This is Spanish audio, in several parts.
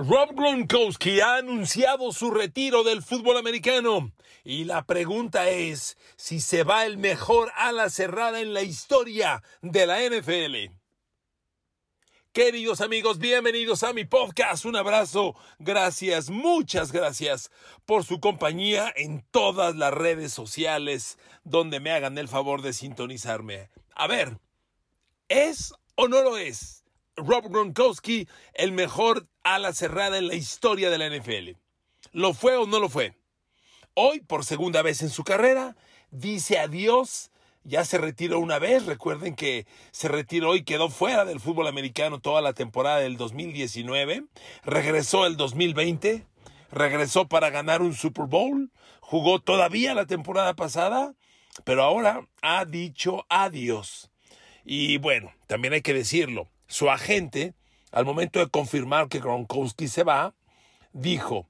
Rob Gronkowski ha anunciado su retiro del fútbol americano y la pregunta es si se va el mejor ala cerrada en la historia de la NFL. Queridos amigos, bienvenidos a mi podcast. Un abrazo. Gracias, muchas gracias por su compañía en todas las redes sociales donde me hagan el favor de sintonizarme. A ver, ¿es o no lo es Rob Gronkowski el mejor ala cerrada en la historia de la NFL? ¿Lo fue o no lo fue? Hoy, por segunda vez en su carrera, dice adiós ya se retiró una vez. Recuerden que se retiró y quedó fuera del fútbol americano toda la temporada del 2019. Regresó el 2020. Regresó para ganar un Super Bowl. Jugó todavía la temporada pasada. Pero ahora ha dicho adiós. Y bueno, también hay que decirlo. Su agente, al momento de confirmar que Gronkowski se va, dijo,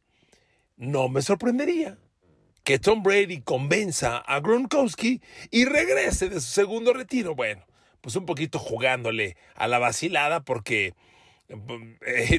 no me sorprendería que Tom Brady convenza a Gronkowski y regrese de su segundo retiro. Bueno, pues un poquito jugándole a la vacilada porque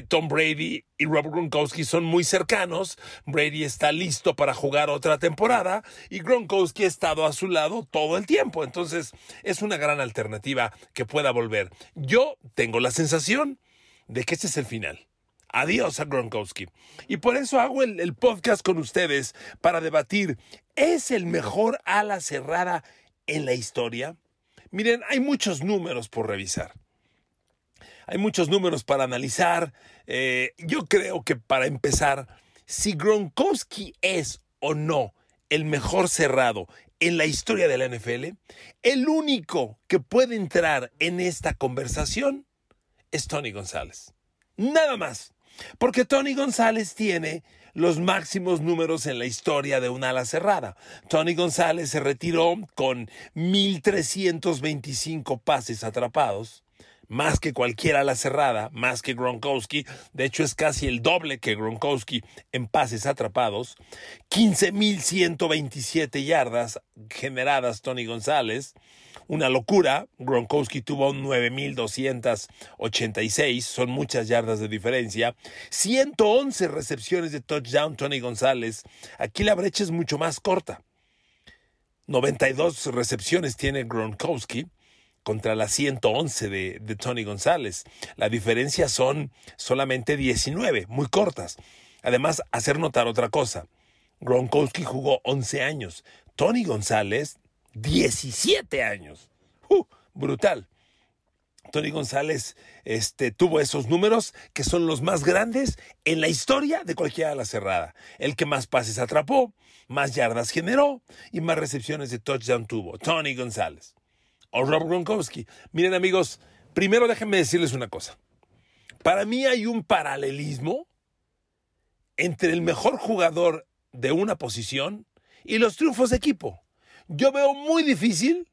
Tom Brady y Robert Gronkowski son muy cercanos. Brady está listo para jugar otra temporada y Gronkowski ha estado a su lado todo el tiempo. Entonces es una gran alternativa que pueda volver. Yo tengo la sensación de que este es el final. Adiós a Gronkowski. Y por eso hago el, podcast con ustedes para debatir, ¿es el mejor ala cerrada en la historia? Miren, hay muchos números por revisar. Hay muchos números para analizar. Eh, yo creo que para empezar, si Gronkowski es o no el mejor cerrado en la historia de la NFL, el único que puede entrar en esta conversación es Tony González. Nada más. Porque Tony González tiene los máximos números en la historia de un ala cerrada. Tony González se retiró con 1.325 pases atrapados, más que cualquier ala cerrada, más que Gronkowski. De hecho, es casi el doble que Gronkowski en pases atrapados. 15.127 yardas generadas Tony González una locura. Gronkowski tuvo 9.286, son muchas yardas de diferencia. 111 recepciones de touchdown Tony González. Aquí la brecha es mucho más corta. 92 recepciones tiene Gronkowski contra las 111 de, de Tony González. La diferencia son solamente 19, muy cortas. Además, hacer notar otra cosa. Gronkowski jugó 11 años. Tony González 17 años. ¡Uh! brutal. Tony González este, tuvo esos números que son los más grandes en la historia de cualquiera la cerrada. El que más pases atrapó, más yardas generó y más recepciones de touchdown tuvo. Tony González. O Rob Gronkowski. Miren amigos, primero déjenme decirles una cosa. Para mí hay un paralelismo entre el mejor jugador de una posición y los triunfos de equipo. Yo veo muy difícil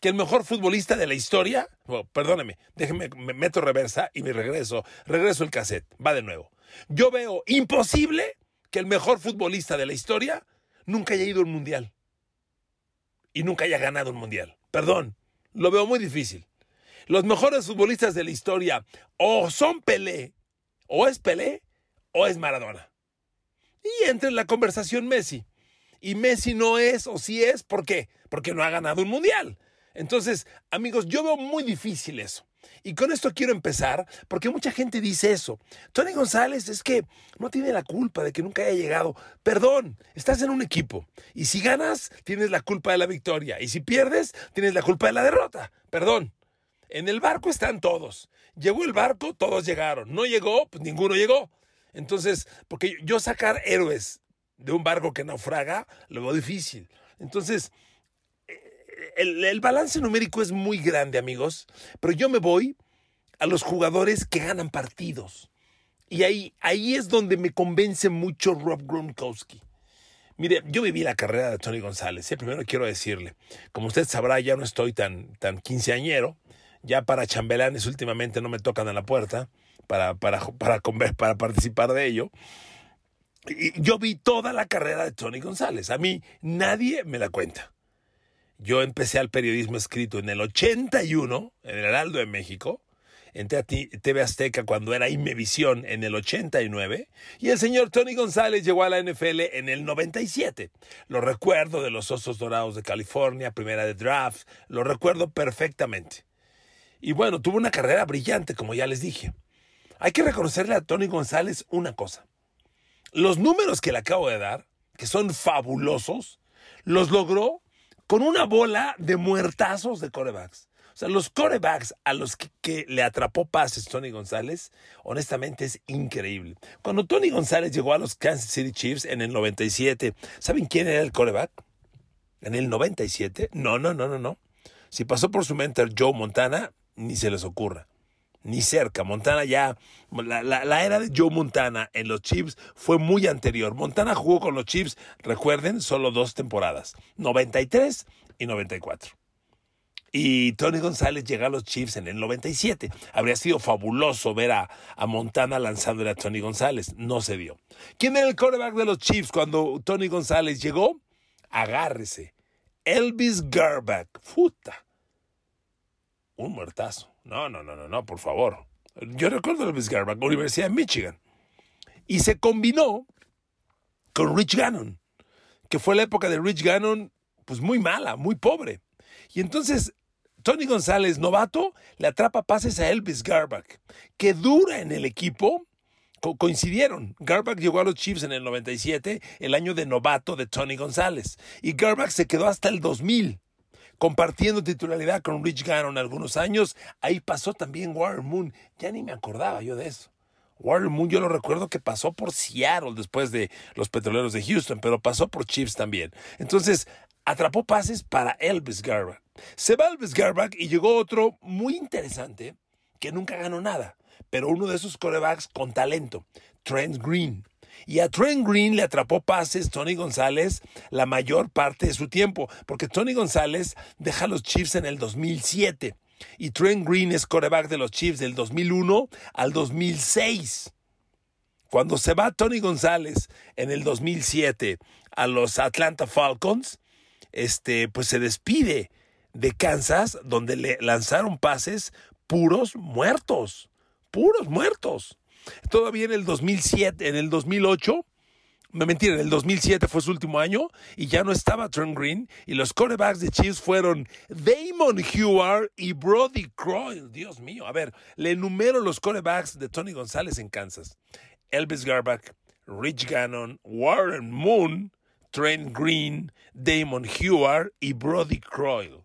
que el mejor futbolista de la historia, perdóneme, déjeme, me meto reversa y me regreso, regreso el cassette, va de nuevo. Yo veo imposible que el mejor futbolista de la historia nunca haya ido a un mundial y nunca haya ganado un mundial. Perdón, lo veo muy difícil. Los mejores futbolistas de la historia o son Pelé, o es Pelé, o es Maradona. Y entra en la conversación Messi y Messi no es o sí es, ¿por qué? Porque no ha ganado un mundial. Entonces, amigos, yo veo muy difícil eso. Y con esto quiero empezar, porque mucha gente dice eso. Tony González es que no tiene la culpa de que nunca haya llegado. Perdón, estás en un equipo. Y si ganas, tienes la culpa de la victoria. Y si pierdes, tienes la culpa de la derrota. Perdón. En el barco están todos. Llegó el barco, todos llegaron. No llegó, pues ninguno llegó. Entonces, porque yo sacar héroes de un barco que naufraga, lo veo difícil. Entonces, el, balance numérico es muy grande, amigos, pero yo me voy a los jugadores que ganan partidos. Y ahí, ahí es donde me convence mucho Rob Gronkowski. Mire, yo viví la carrera de Tony González. ¿eh? Primero quiero decirle, como usted sabrá, ya no estoy tan, tan quinceañero. Ya para chambelanes últimamente no me tocan a la puerta para, para, para, para participar de ello yo vi toda la carrera de Tony González. A mí nadie me la cuenta. Yo empecé al periodismo escrito en el 81, en el Heraldo de México. en TV Azteca cuando era Imevisión en el 89 y el señor Tony González llegó a la NFL en el 97. Lo recuerdo de los Osos Dorados de California, primera de draft, lo recuerdo perfectamente. Y bueno, tuvo una carrera brillante, como ya les dije. Hay que reconocerle a Tony González una cosa. Los números que le acabo de dar, que son fabulosos, los logró con una bola de muertazos de corebacks. O sea, los corebacks a los que, le atrapó pases Tony González, honestamente es increíble. Cuando Tony González llegó a los Kansas City Chiefs en el 97, ¿saben quién era el coreback? En el 97, no, no, no, no, no. Si pasó por su mentor Joe Montana, ni se les ocurra. Ni cerca. Montana ya. La, era de Joe Montana en los Chiefs fue muy anterior. Montana jugó con los Chiefs, recuerden, solo dos temporadas: 93 y 94. Y Tony González llega a los Chiefs en el 97. Habría sido fabuloso ver a, a, Montana lanzándole a Tony González. No se dio. ¿Quién era el quarterback de los Chiefs cuando Tony González llegó? Agárrese. Elvis Garback. Puta un muertazo. No, no, no, no, no, por favor. Yo recuerdo a Elvis Garback, Universidad de Michigan. Y se combinó con Rich Gannon, que fue la época de Rich Gannon, pues muy mala, muy pobre. Y entonces Tony González, novato, le atrapa pases a Elvis Garback, que dura en el equipo. coincidieron. Garback llegó a los Chiefs en el 97, el año de novato de Tony González. Y Garback se quedó hasta el 2000 compartiendo titularidad con Rich Gannon algunos años. Ahí pasó también Warren Moon. Ya ni me acordaba yo de eso. Warren Moon yo lo recuerdo que pasó por Seattle después de los Petroleros de Houston, pero pasó por Chiefs también. Entonces, atrapó pases para Elvis Garback. Se va Elvis Garback y llegó otro muy interesante que nunca ganó nada, pero uno de esos corebacks con talento, Trent Green. Y a Trent Green le atrapó pases Tony González la mayor parte de su tiempo, porque Tony González deja a los Chiefs en el 2007 y Trent Green es coreback de los Chiefs del 2001 al 2006. Cuando se va Tony González en el 2007 a los Atlanta Falcons, este, pues se despide de Kansas, donde le lanzaron pases puros muertos, puros muertos. Todavía en el 2007, en el 2008, me mentira, en el 2007 fue su último año y ya no estaba Trent Green y los quarterbacks de Chiefs fueron Damon Heward y Brody Croyle. Dios mío, a ver, le enumero los quarterbacks de Tony González en Kansas. Elvis Garback, Rich Gannon, Warren Moon, Trent Green, Damon Heward y Brody Croyle.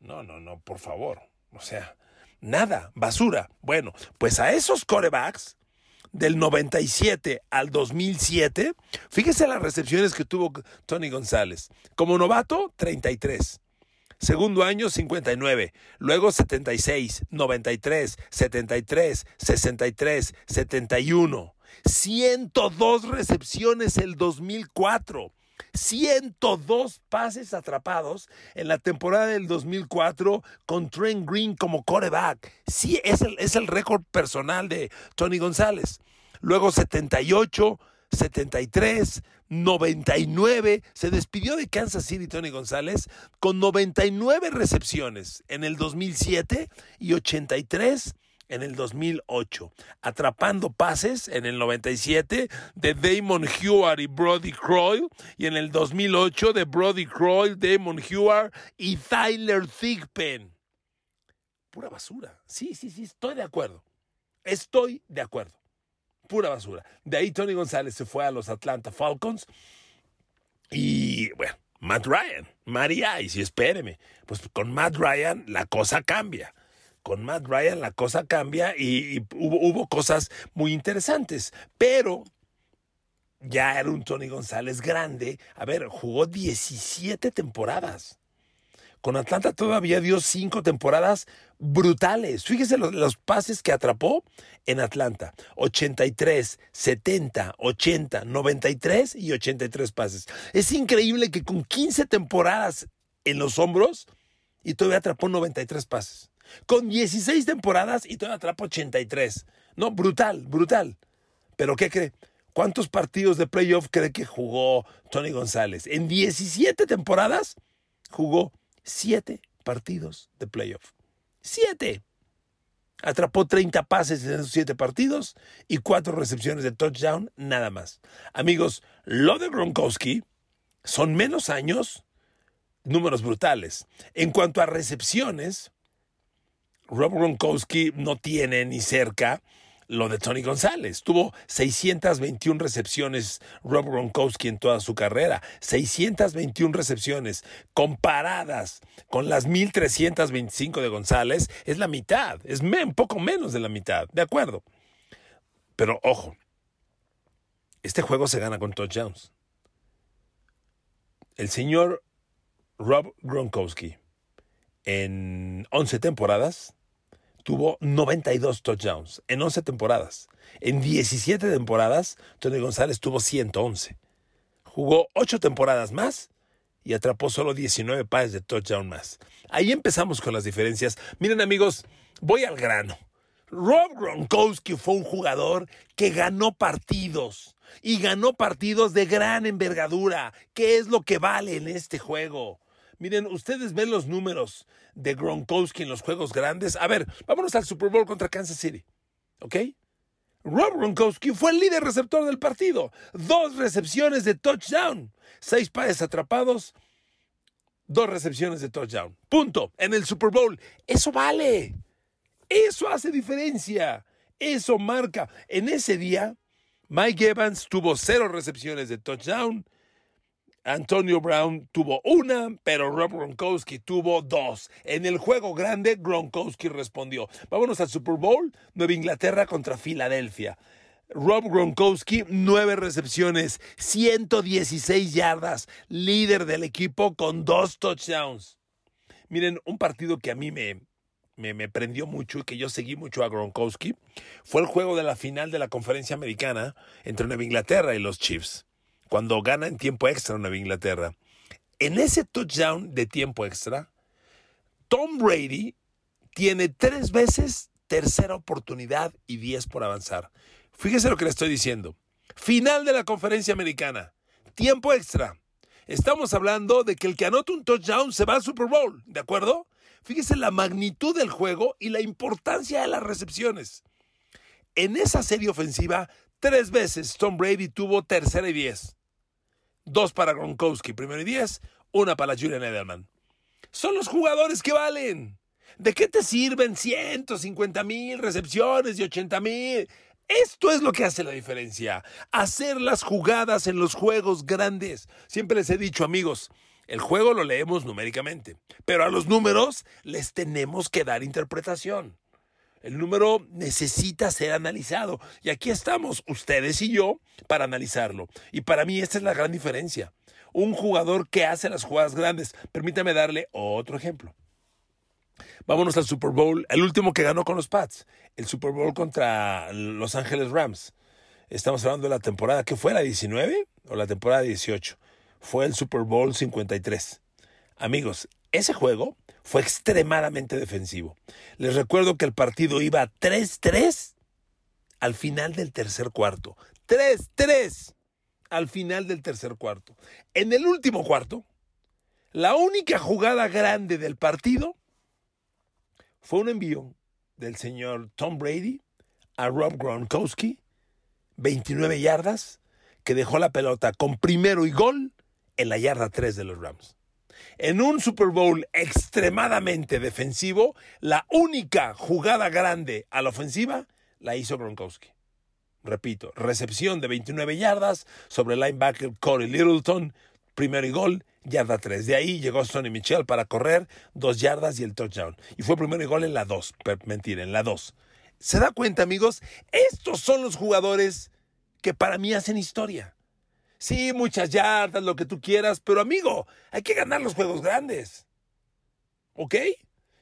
No, no, no, por favor. O sea, Nada, basura. Bueno, pues a esos corebacks del 97 al 2007, fíjese las recepciones que tuvo Tony González. Como novato, 33. Segundo año, 59. Luego 76, 93, 73, 63, 71. 102 recepciones el 2004. 102 pases atrapados en la temporada del 2004 con Trent Green como coreback. Sí, es el, es el récord personal de Tony González. Luego 78, 73, 99. Se despidió de Kansas City Tony González con 99 recepciones en el 2007 y 83 en el 2008, atrapando pases en el 97 de Damon Heward y Brody Croyle, y en el 2008 de Brody Croyle, Damon Heward y Tyler Thigpen. Pura basura. Sí, sí, sí, estoy de acuerdo. Estoy de acuerdo. Pura basura. De ahí Tony González se fue a los Atlanta Falcons y bueno, Matt Ryan, María, y si espéreme, pues con Matt Ryan la cosa cambia con Matt Ryan la cosa cambia y, hubo, cosas muy interesantes, pero ya era un Tony González grande. A ver, jugó 17 temporadas. Con Atlanta todavía dio cinco temporadas brutales. Fíjese los, los, pases que atrapó en Atlanta. 83, 70, 80, 93 y 83 pases. Es increíble que con 15 temporadas en los hombros y todavía atrapó 93 pases con 16 temporadas y todavía atrapa 83. No, brutal, brutal. Pero ¿qué cree? ¿Cuántos partidos de playoff cree que jugó Tony González? En 17 temporadas jugó 7 partidos de playoff. 7. Atrapó 30 pases en esos 7 partidos y 4 recepciones de touchdown, nada más. Amigos, lo de Gronkowski son menos años, números brutales. En cuanto a recepciones, Rob Gronkowski no tiene ni cerca lo de Tony González. Tuvo 621 recepciones Rob Gronkowski en toda su carrera. 621 recepciones comparadas con las 1325 de González es la mitad. Es un poco menos de la mitad. De acuerdo. Pero ojo, este juego se gana con touchdowns. El señor Rob Gronkowski en 11 temporadas tuvo 92 touchdowns en 11 temporadas. En 17 temporadas, Tony González tuvo 111. Jugó 8 temporadas más y atrapó solo 19 pares de touchdown más. Ahí empezamos con las diferencias. Miren amigos, voy al grano. Rob Gronkowski fue un jugador que ganó partidos y ganó partidos de gran envergadura. ¿Qué es lo que vale en este juego? Miren, ustedes ven los números de Gronkowski en los juegos grandes. A ver, vámonos al Super Bowl contra Kansas City. ¿Ok? Rob Gronkowski fue el líder receptor del partido. Dos recepciones de touchdown. Seis pares atrapados. Dos recepciones de touchdown. Punto. En el Super Bowl. Eso vale. Eso hace diferencia. Eso marca. En ese día, Mike Evans tuvo cero recepciones de touchdown Antonio Brown tuvo una, pero Rob Gronkowski tuvo dos. En el juego grande, Gronkowski respondió. Vámonos al Super Bowl, Nueva Inglaterra contra Filadelfia. Rob Gronkowski, nueve recepciones, 116 yardas, líder del equipo con dos touchdowns. Miren, un partido que a mí me, me, me, prendió mucho y que yo seguí mucho a Gronkowski fue el juego de la final de la conferencia americana entre Nueva Inglaterra y los Chiefs cuando gana en tiempo extra Nueva Inglaterra. En ese touchdown de tiempo extra, Tom Brady tiene tres veces tercera oportunidad y diez por avanzar. Fíjese lo que le estoy diciendo. Final de la conferencia americana. Tiempo extra. Estamos hablando de que el que anota un touchdown se va al Super Bowl, ¿de acuerdo? Fíjese la magnitud del juego y la importancia de las recepciones. En esa serie ofensiva, tres veces Tom Brady tuvo tercera y diez dos para Gronkowski, primero y diez, una para Julian Edelman. Son los jugadores que valen. ¿De qué te sirven 150 mil recepciones y 80 mil? Esto es lo que hace la diferencia. Hacer las jugadas en los juegos grandes. Siempre les he dicho, amigos, el juego lo leemos numéricamente, pero a los números les tenemos que dar interpretación. El número necesita ser analizado. Y aquí estamos, ustedes y yo, para analizarlo. Y para mí esta es la gran diferencia. Un jugador que hace las jugadas grandes. Permítame darle otro ejemplo. Vámonos al Super Bowl, el último que ganó con los Pats. El Super Bowl contra Los Ángeles Rams. Estamos hablando de la temporada, ¿qué fue? ¿La 19 o la temporada 18? Fue el Super Bowl 53. Amigos, ese juego fue extremadamente defensivo. Les recuerdo que el partido iba 3-3 al final del tercer cuarto. 3-3 al final del tercer cuarto. En el último cuarto, la única jugada grande del partido fue un envío del señor Tom Brady a Rob Gronkowski, 29 yardas, que dejó la pelota con primero y gol en la yarda 3 de los Rams. En un Super Bowl extremadamente defensivo, la única jugada grande a la ofensiva la hizo Gronkowski. Repito, recepción de 29 yardas sobre el linebacker Corey Littleton, primero y gol, yarda 3. De ahí llegó Sonny Michel para correr, dos yardas y el touchdown. Y fue primero y gol en la 2, mentira, en la 2. ¿Se da cuenta, amigos? Estos son los jugadores que para mí hacen historia. Sí, muchas yardas, lo que tú quieras, pero amigo, hay que ganar los juegos grandes. ¿Ok?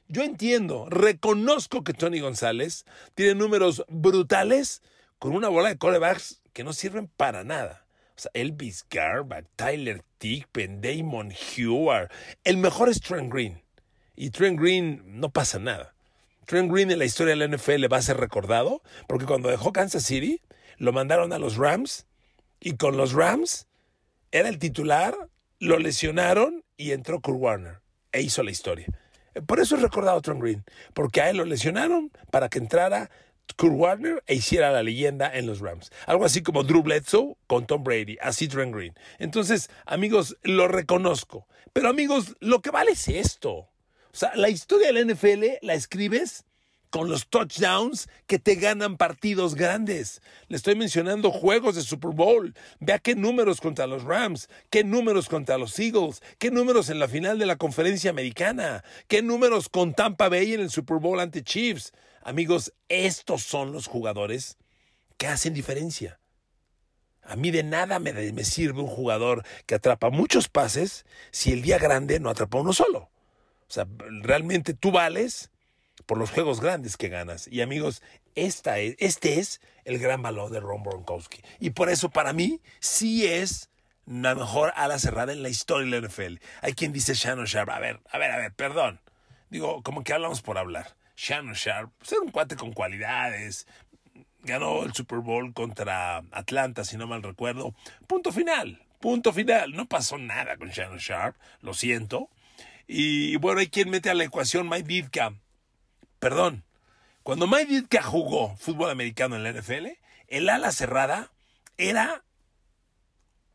Yo entiendo, reconozco que Tony González tiene números brutales con una bola de corebacks que no sirven para nada. O sea, Elvis Garba, Tyler Tickpen, Damon Heward. El mejor es Trent Green. Y Trent Green no pasa nada. Trent Green en la historia de la NFL va a ser recordado porque cuando dejó Kansas City, lo mandaron a los Rams y con los Rams era el titular, lo lesionaron y entró Kurt Warner e hizo la historia. Por eso es recordado Tom Green, porque a él lo lesionaron para que entrara Kurt Warner e hiciera la leyenda en los Rams. Algo así como Drew Bledsoe con Tom Brady, así Trent Green. Entonces, amigos, lo reconozco. Pero amigos, lo que vale es esto. O sea, la historia de la NFL la escribes con los touchdowns que te ganan partidos grandes. Le estoy mencionando juegos de Super Bowl. Vea qué números contra los Rams, qué números contra los Eagles, qué números en la final de la conferencia americana, qué números con Tampa Bay en el Super Bowl ante Chiefs. Amigos, estos son los jugadores que hacen diferencia. A mí de nada me, sirve un jugador que atrapa muchos pases si el día grande no atrapa uno solo. O sea, realmente tú vales por los juegos grandes que ganas. Y amigos, esta es, este es el gran valor de Ron Bronkowski. Y por eso para mí sí es la mejor ala cerrada en la historia de la NFL. Hay quien dice Shannon Sharp. A ver, a ver, a ver, perdón. Digo, como que hablamos por hablar. Shannon Sharp, ser un cuate con cualidades. Ganó el Super Bowl contra Atlanta, si no mal recuerdo. Punto final, punto final. No pasó nada con Shannon Sharp, lo siento. Y bueno, hay quien mete a la ecuación Mike Ditka Perdón. Cuando Mike Ditka jugó fútbol americano en la NFL, el ala cerrada era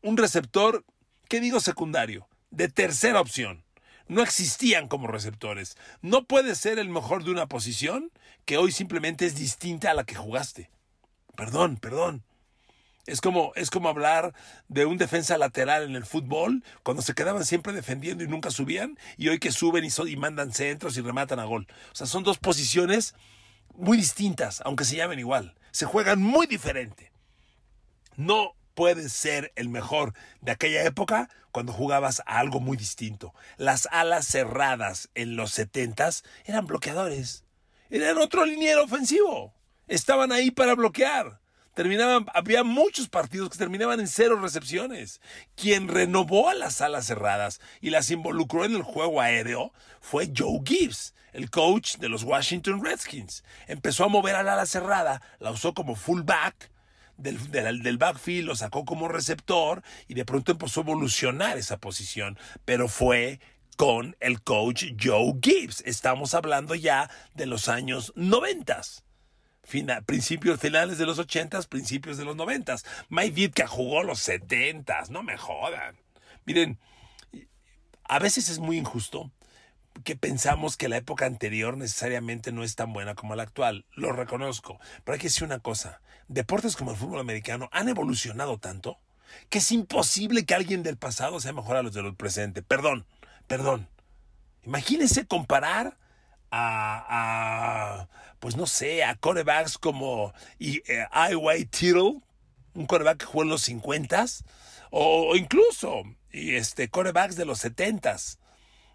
un receptor, ¿qué digo secundario? De tercera opción. No existían como receptores. No puede ser el mejor de una posición que hoy simplemente es distinta a la que jugaste. Perdón, perdón. Es como, es como hablar de un defensa lateral en el fútbol, cuando se quedaban siempre defendiendo y nunca subían, y hoy que suben y, y mandan centros y rematan a gol. O sea, son dos posiciones muy distintas, aunque se llamen igual. Se juegan muy diferente. No puedes ser el mejor de aquella época cuando jugabas a algo muy distinto. Las alas cerradas en los setentas eran bloqueadores. Eran otro liniero ofensivo. Estaban ahí para bloquear terminaban, había muchos partidos que terminaban en cero recepciones. Quien renovó a las alas cerradas y las involucró en el juego aéreo fue Joe Gibbs, el coach de los Washington Redskins. Empezó a mover al ala cerrada, la usó como fullback. Del, del, del, backfield, lo sacó como receptor y de pronto empezó a evolucionar esa posición, pero fue con el coach Joe Gibbs. Estamos hablando ya de los años noventas principios finales de los ochentas, principios de los noventas. Mike Ditka jugó los setentas, no me jodan. Miren, a veces es muy injusto que pensamos que la época anterior necesariamente no es tan buena como la actual. Lo reconozco. Pero hay que decir una cosa. Deportes como el fútbol americano han evolucionado tanto que es imposible que alguien del pasado sea mejor a los del presente. Perdón, perdón. Imagínense comparar a, pues no sé, a corebacks como y, eh, Tittle, un coreback que jugó en los 50 o, incluso y este, corebacks de los 70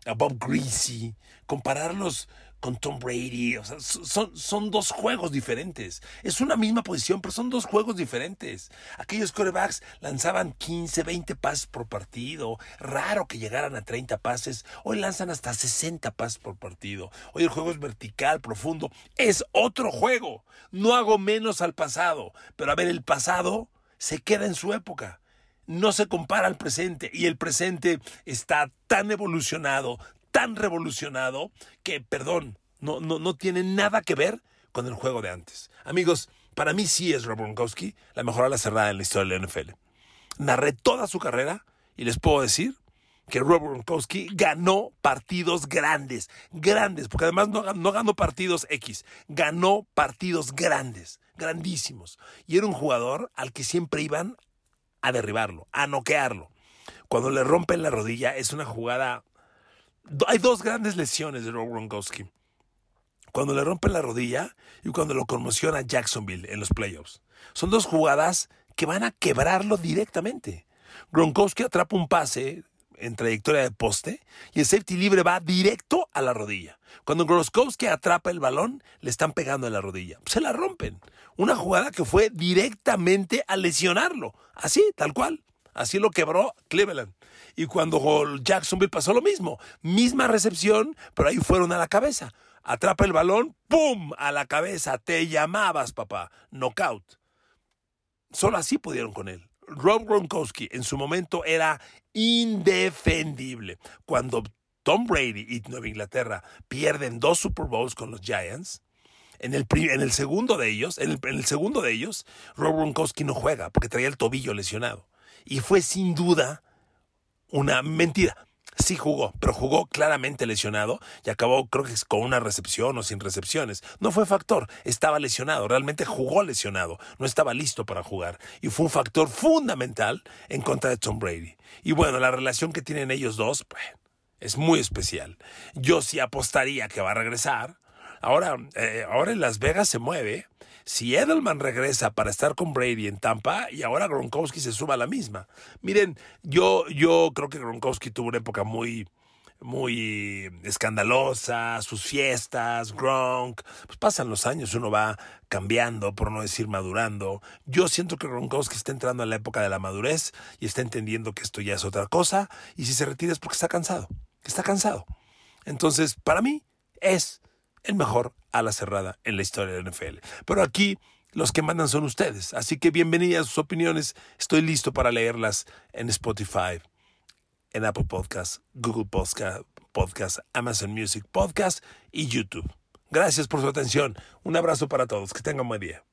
a Bob Greasy, compararlos con Tom Brady. Son, son dos juegos diferentes. Es una misma posición, pero son dos juegos diferentes. Aquellos corebacks lanzaban 15, 20 pases por partido. Raro que llegaran a 30 pases. Hoy lanzan hasta 60 pases por partido. Hoy el juego es vertical, profundo. Es otro juego. No hago menos al pasado. Pero a ver, el pasado se queda en su época no se compara al presente y el presente está tan evolucionado, tan revolucionado que, perdón, no, no, no tiene nada que ver con el juego de antes. Amigos, para mí sí es Rob Gronkowski la mejor ala cerrada en la historia de la NFL. Narré toda su carrera y les puedo decir que Rob Gronkowski ganó partidos grandes, grandes, porque además no, no, ganó partidos X, ganó partidos grandes, grandísimos. Y era un jugador al que siempre iban a derribarlo, a noquearlo. Cuando le rompen la rodilla es una jugada hay dos grandes lesiones de Rob Gronkowski. Cuando le rompe la rodilla y cuando lo conmociona Jacksonville en los playoffs. Son dos jugadas que van a quebrarlo directamente. Gronkowski atrapa un pase en trayectoria de poste y el safety libre va directo a la rodilla. Cuando Gronkowski atrapa el balón, le están pegando en la rodilla. Se la rompen. Una jugada que fue directamente a lesionarlo. Así, tal cual. Así lo quebró Cleveland. Y cuando Jacksonville pasó lo mismo, misma recepción, pero ahí fueron a la cabeza. Atrapa el balón, ¡pum! A la cabeza. Te llamabas, papá. Knockout. Solo así pudieron con él. Rob Gronkowski en su momento era indefendible. Cuando Tom Brady y Nueva Inglaterra pierden dos Super Bowls con los Giants, en el, en el segundo de ellos, en el, segundo de ellos, Rob Gronkowski no juega porque traía el tobillo lesionado. Y fue sin duda una mentira. Sí jugó, pero jugó claramente lesionado y acabó creo que con una recepción o sin recepciones. No fue factor, estaba lesionado, realmente jugó lesionado, no estaba listo para jugar y fue un factor fundamental en contra de Tom Brady. Y bueno, la relación que tienen ellos dos pues, es muy especial. Yo sí apostaría que va a regresar. Ahora, eh, ahora en Las Vegas se mueve si Edelman regresa para estar con Brady en Tampa y ahora Gronkowski se suma a la misma. Miren, yo, yo creo que Gronkowski tuvo una época muy, muy escandalosa, sus fiestas, Gronk. Pues pasan los años, uno va cambiando, por no decir madurando. Yo siento que Gronkowski está entrando en la época de la madurez y está entendiendo que esto ya es otra cosa. Y si se retira es porque está cansado, está cansado. Entonces, para mí es el mejor a la cerrada en la historia de la NFL. Pero aquí los que mandan son ustedes. Así que bienvenidas sus opiniones. Estoy listo para leerlas en Spotify, en Apple Podcasts, Google Podcast, Podcast, Amazon Music Podcast y YouTube. Gracias por su atención. Un abrazo para todos. Que tengan buen día.